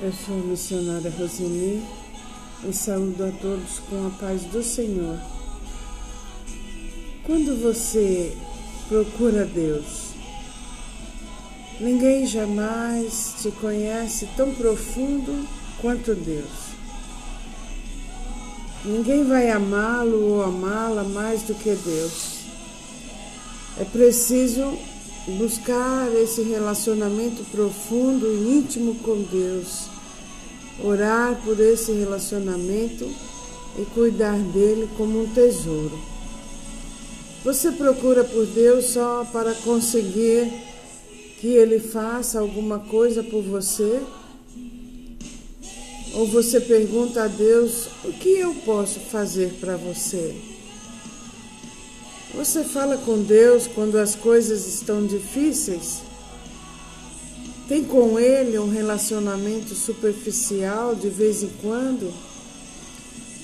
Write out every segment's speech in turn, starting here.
Eu sou a missionária Roseli e saúdo a todos com a paz do Senhor. Quando você procura Deus, ninguém jamais te conhece tão profundo quanto Deus. Ninguém vai amá-lo ou amá-la mais do que Deus. É preciso buscar esse relacionamento profundo e íntimo com Deus, orar por esse relacionamento e cuidar dele como um tesouro. Você procura por Deus só para conseguir que ele faça alguma coisa por você? Ou você pergunta a Deus: o que eu posso fazer para você? Você fala com Deus quando as coisas estão difíceis? Tem com Ele um relacionamento superficial de vez em quando?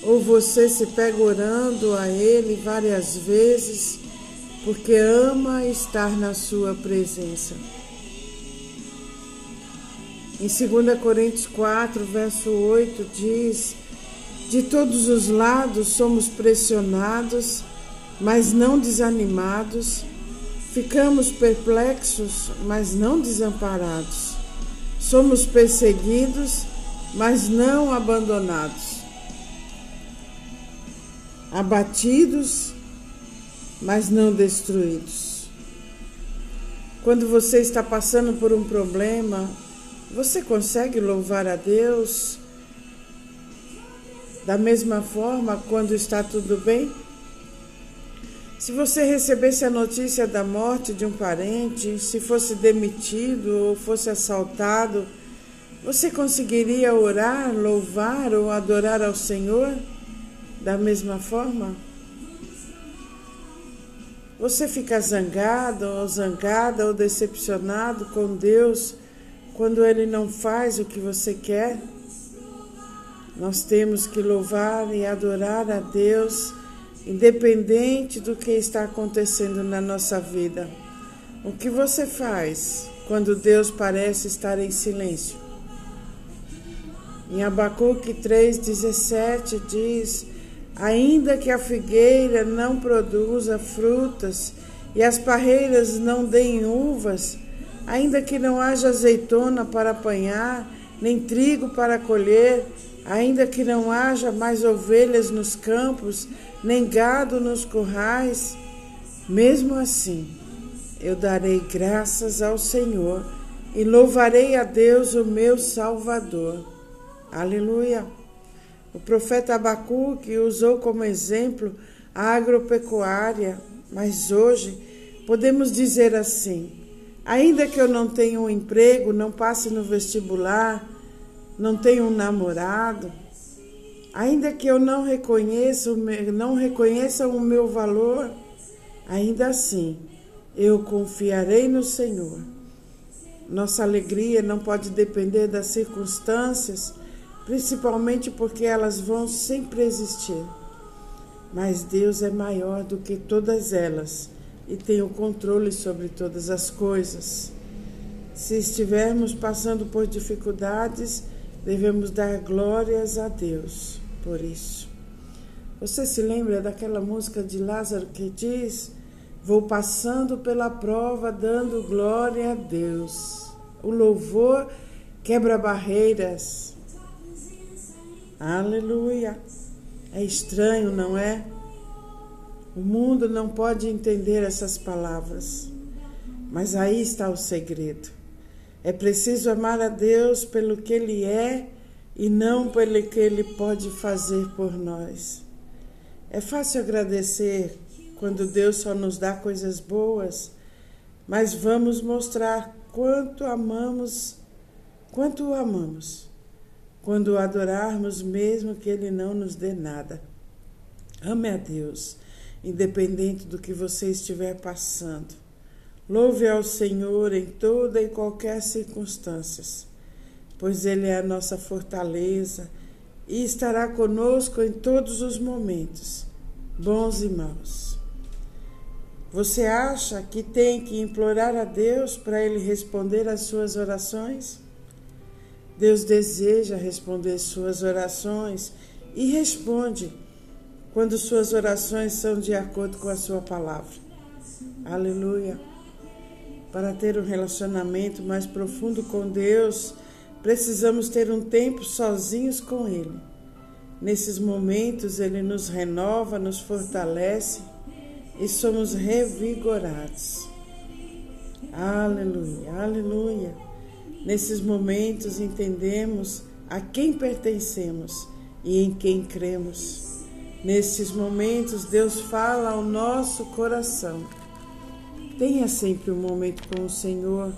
Ou você se pega orando a Ele várias vezes porque ama estar na Sua presença? Em 2 Coríntios 4, verso 8, diz: De todos os lados somos pressionados mas não desanimados, ficamos perplexos, mas não desamparados, somos perseguidos, mas não abandonados, abatidos, mas não destruídos. Quando você está passando por um problema, você consegue louvar a Deus da mesma forma quando está tudo bem? Se você recebesse a notícia da morte de um parente, se fosse demitido ou fosse assaltado, você conseguiria orar, louvar ou adorar ao Senhor da mesma forma? Você fica zangado ou zangada ou decepcionado com Deus quando Ele não faz o que você quer? Nós temos que louvar e adorar a Deus independente do que está acontecendo na nossa vida. O que você faz quando Deus parece estar em silêncio? Em Abacuque 3,17 diz: Ainda que a figueira não produza frutas e as parreiras não deem uvas, ainda que não haja azeitona para apanhar, nem trigo para colher, ainda que não haja mais ovelhas nos campos, nem gado nos currais, mesmo assim eu darei graças ao Senhor e louvarei a Deus, o meu Salvador. Aleluia! O profeta Abacuque usou como exemplo a agropecuária, mas hoje podemos dizer assim: ainda que eu não tenha um emprego, não passe no vestibular, não tenha um namorado, Ainda que eu não reconheça, não reconheça o meu valor, ainda assim eu confiarei no Senhor. Nossa alegria não pode depender das circunstâncias, principalmente porque elas vão sempre existir. Mas Deus é maior do que todas elas e tem o controle sobre todas as coisas. Se estivermos passando por dificuldades, devemos dar glórias a Deus por isso. Você se lembra daquela música de Lázaro que diz: Vou passando pela prova, dando glória a Deus. O louvor quebra barreiras. Aleluia. É estranho, não é? O mundo não pode entender essas palavras. Mas aí está o segredo. É preciso amar a Deus pelo que Ele é e não pelo que Ele pode fazer por nós. É fácil agradecer quando Deus só nos dá coisas boas, mas vamos mostrar quanto amamos, quanto o amamos, quando o adorarmos, mesmo que Ele não nos dê nada. Ame a Deus, independente do que você estiver passando. Louve ao Senhor em toda e qualquer circunstância pois Ele é a nossa fortaleza e estará conosco em todos os momentos, bons e maus. Você acha que tem que implorar a Deus para Ele responder às suas orações? Deus deseja responder suas orações e responde quando suas orações são de acordo com a sua palavra. Aleluia. Para ter um relacionamento mais profundo com Deus, precisamos ter um tempo sozinhos com Ele. Nesses momentos, Ele nos renova, nos fortalece e somos revigorados. Aleluia, aleluia. Nesses momentos entendemos a quem pertencemos e em quem cremos. Nesses momentos, Deus fala ao nosso coração. Tenha sempre um momento com o Senhor,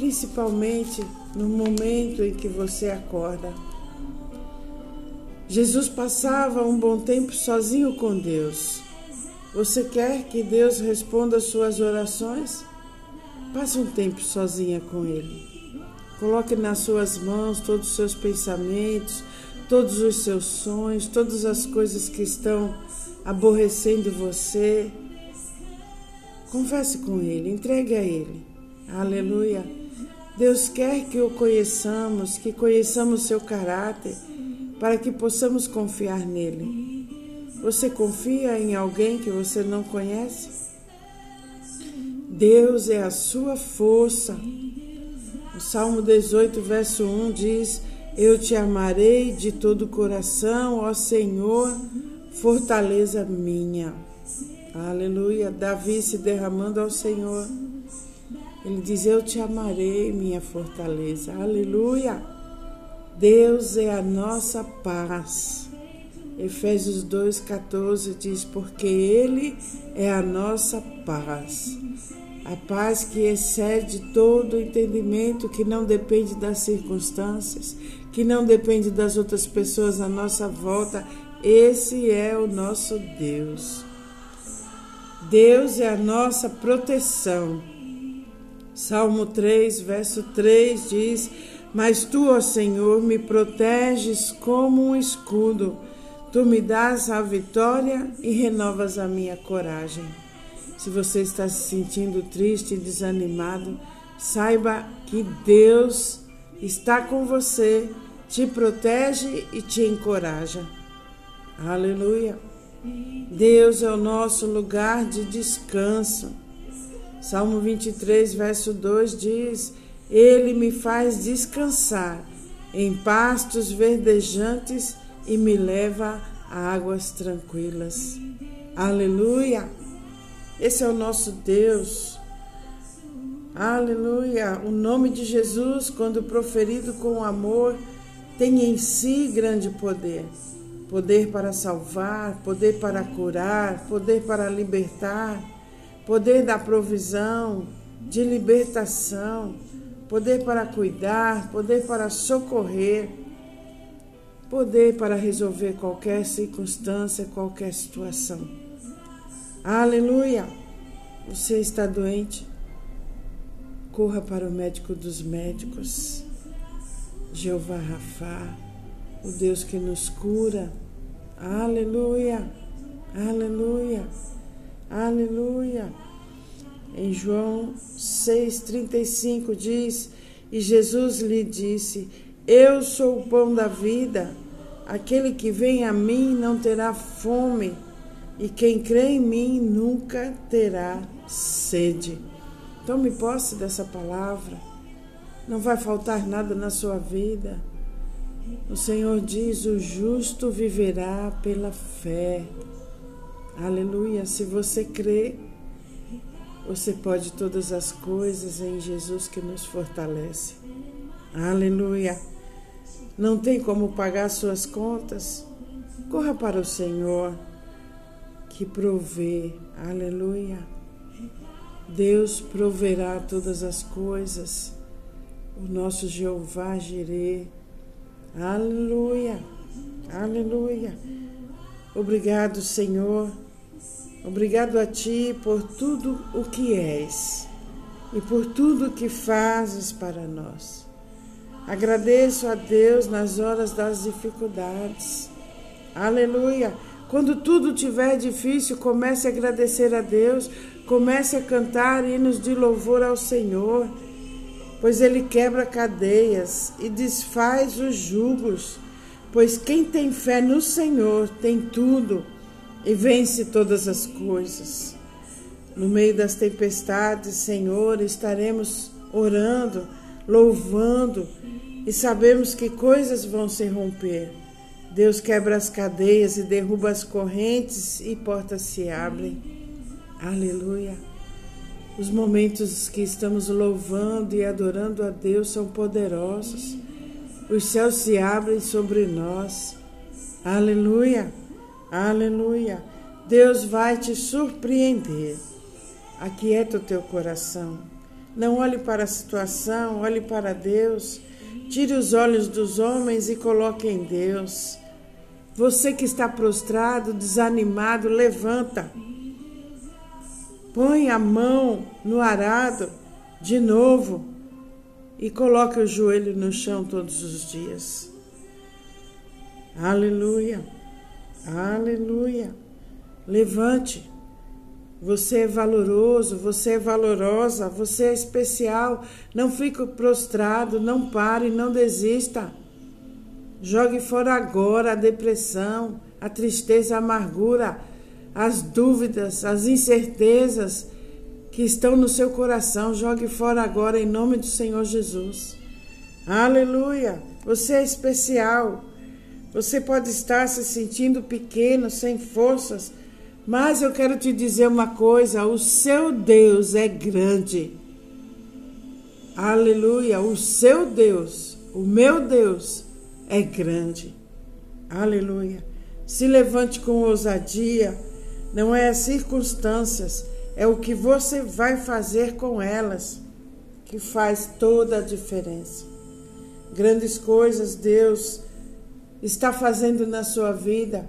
principalmente no momento em que você acorda. Jesus passava um bom tempo sozinho com Deus. Você quer que Deus responda às suas orações? Passe um tempo sozinha com Ele. Coloque nas suas mãos todos os seus pensamentos, todos os seus sonhos, todas as coisas que estão aborrecendo você. Converse com Ele, entregue a Ele. Aleluia. Deus quer que o conheçamos, que conheçamos seu caráter, para que possamos confiar nele. Você confia em alguém que você não conhece? Deus é a sua força. O Salmo 18, verso 1 diz: Eu te amarei de todo o coração, ó Senhor, fortaleza minha. Aleluia. Davi se derramando ao Senhor. Ele diz: Eu te amarei, minha fortaleza. Aleluia. Deus é a nossa paz. Efésios 2,14 diz: Porque Ele é a nossa paz. A paz que excede todo entendimento, que não depende das circunstâncias, que não depende das outras pessoas à nossa volta. Esse é o nosso Deus. Deus é a nossa proteção. Salmo 3, verso 3 diz: Mas tu, ó Senhor, me proteges como um escudo Tu me dás a vitória e renovas a minha coragem. Se você está se sentindo triste e desanimado, saiba que Deus está com você, te protege e te encoraja. Aleluia. Deus é o nosso lugar de descanso. Salmo 23, verso 2 diz: Ele me faz descansar em pastos verdejantes e me leva a águas tranquilas. Aleluia! Esse é o nosso Deus. Aleluia! O nome de Jesus, quando proferido com amor, tem em si grande poder. Poder para salvar, poder para curar, poder para libertar, poder da provisão, de libertação, poder para cuidar, poder para socorrer poder para resolver qualquer circunstância, qualquer situação. Aleluia! Você está doente? Corra para o médico dos médicos, Jeová Rafá, o Deus que nos cura. Aleluia! Aleluia! Aleluia! Em João 6,35 diz: E Jesus lhe disse: eu sou o pão da vida. Aquele que vem a mim não terá fome, e quem crê em mim nunca terá sede. Tome posse dessa palavra. Não vai faltar nada na sua vida. O Senhor diz: o justo viverá pela fé. Aleluia. Se você crê, você pode todas as coisas em Jesus que nos fortalece. Aleluia não tem como pagar suas contas, corra para o Senhor que provê. Aleluia. Deus proverá todas as coisas. O nosso Jeová Jirê. Aleluia. Aleluia. Obrigado, Senhor. Obrigado a Ti por tudo o que és e por tudo o que fazes para nós. Agradeço a Deus nas horas das dificuldades. Aleluia. Quando tudo tiver difícil, comece a agradecer a Deus, comece a cantar hinos de louvor ao Senhor. pois ele quebra cadeias e desfaz os jugos. Pois quem tem fé no Senhor tem tudo e vence todas as coisas. No meio das tempestades, Senhor, estaremos orando, louvando e sabemos que coisas vão se romper. Deus quebra as cadeias e derruba as correntes e portas se abrem. Aleluia. Os momentos que estamos louvando e adorando a Deus são poderosos. Os céus se abrem sobre nós. Aleluia. Aleluia. Deus vai te surpreender. Aquieta o teu coração. Não olhe para a situação, olhe para Deus. Tire os olhos dos homens e coloque em Deus. Você que está prostrado, desanimado, levanta. Põe a mão no arado de novo e coloque o joelho no chão todos os dias. Aleluia. Aleluia. Levante. Você é valoroso, você é valorosa, você é especial. Não fique prostrado, não pare, não desista. Jogue fora agora a depressão, a tristeza, a amargura, as dúvidas, as incertezas que estão no seu coração. Jogue fora agora em nome do Senhor Jesus. Aleluia! Você é especial. Você pode estar se sentindo pequeno, sem forças, mas eu quero te dizer uma coisa: o seu Deus é grande. Aleluia! O seu Deus, o meu Deus, é grande. Aleluia! Se levante com ousadia, não é as circunstâncias, é o que você vai fazer com elas que faz toda a diferença. Grandes coisas Deus está fazendo na sua vida.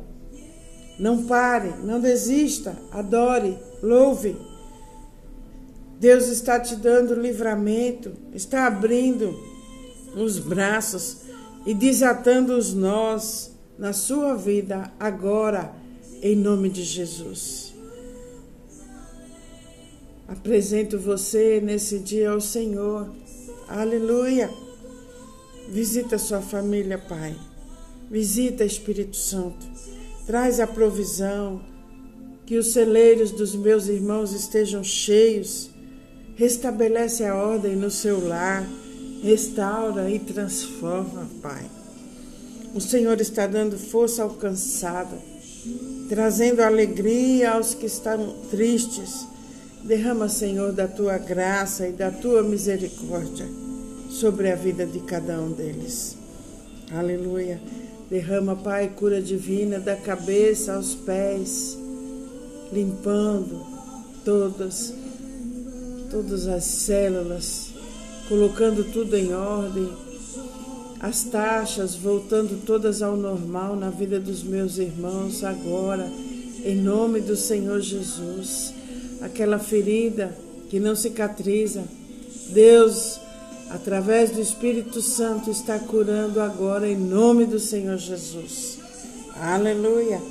Não pare, não desista, adore, louve. Deus está te dando livramento, está abrindo os braços e desatando os nós na sua vida agora, em nome de Jesus. Apresento você nesse dia ao Senhor. Aleluia. Visita sua família, Pai. Visita, Espírito Santo. Traz a provisão. Que os celeiros dos meus irmãos estejam cheios. Restabelece a ordem no seu lar. Restaura e transforma, Pai. O Senhor está dando força ao cansado, trazendo alegria aos que estão tristes. Derrama, Senhor, da tua graça e da tua misericórdia sobre a vida de cada um deles. Aleluia. Derrama, Pai, cura divina da cabeça aos pés, limpando todas, todas as células, colocando tudo em ordem, as taxas voltando todas ao normal na vida dos meus irmãos agora, em nome do Senhor Jesus. Aquela ferida que não cicatriza, Deus através do Espírito Santo, está curando agora em nome do Senhor Jesus. Aleluia.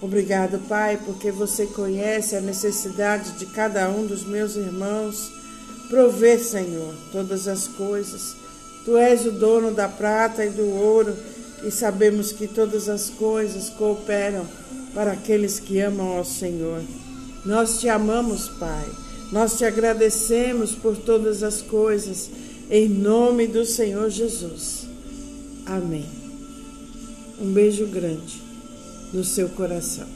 Obrigado, Pai, porque você conhece a necessidade de cada um dos meus irmãos. Provê, Senhor, todas as coisas. Tu és o dono da prata e do ouro e sabemos que todas as coisas cooperam para aqueles que amam ao Senhor. Nós te amamos, Pai. Nós te agradecemos por todas as coisas em nome do Senhor Jesus. Amém. Um beijo grande no seu coração.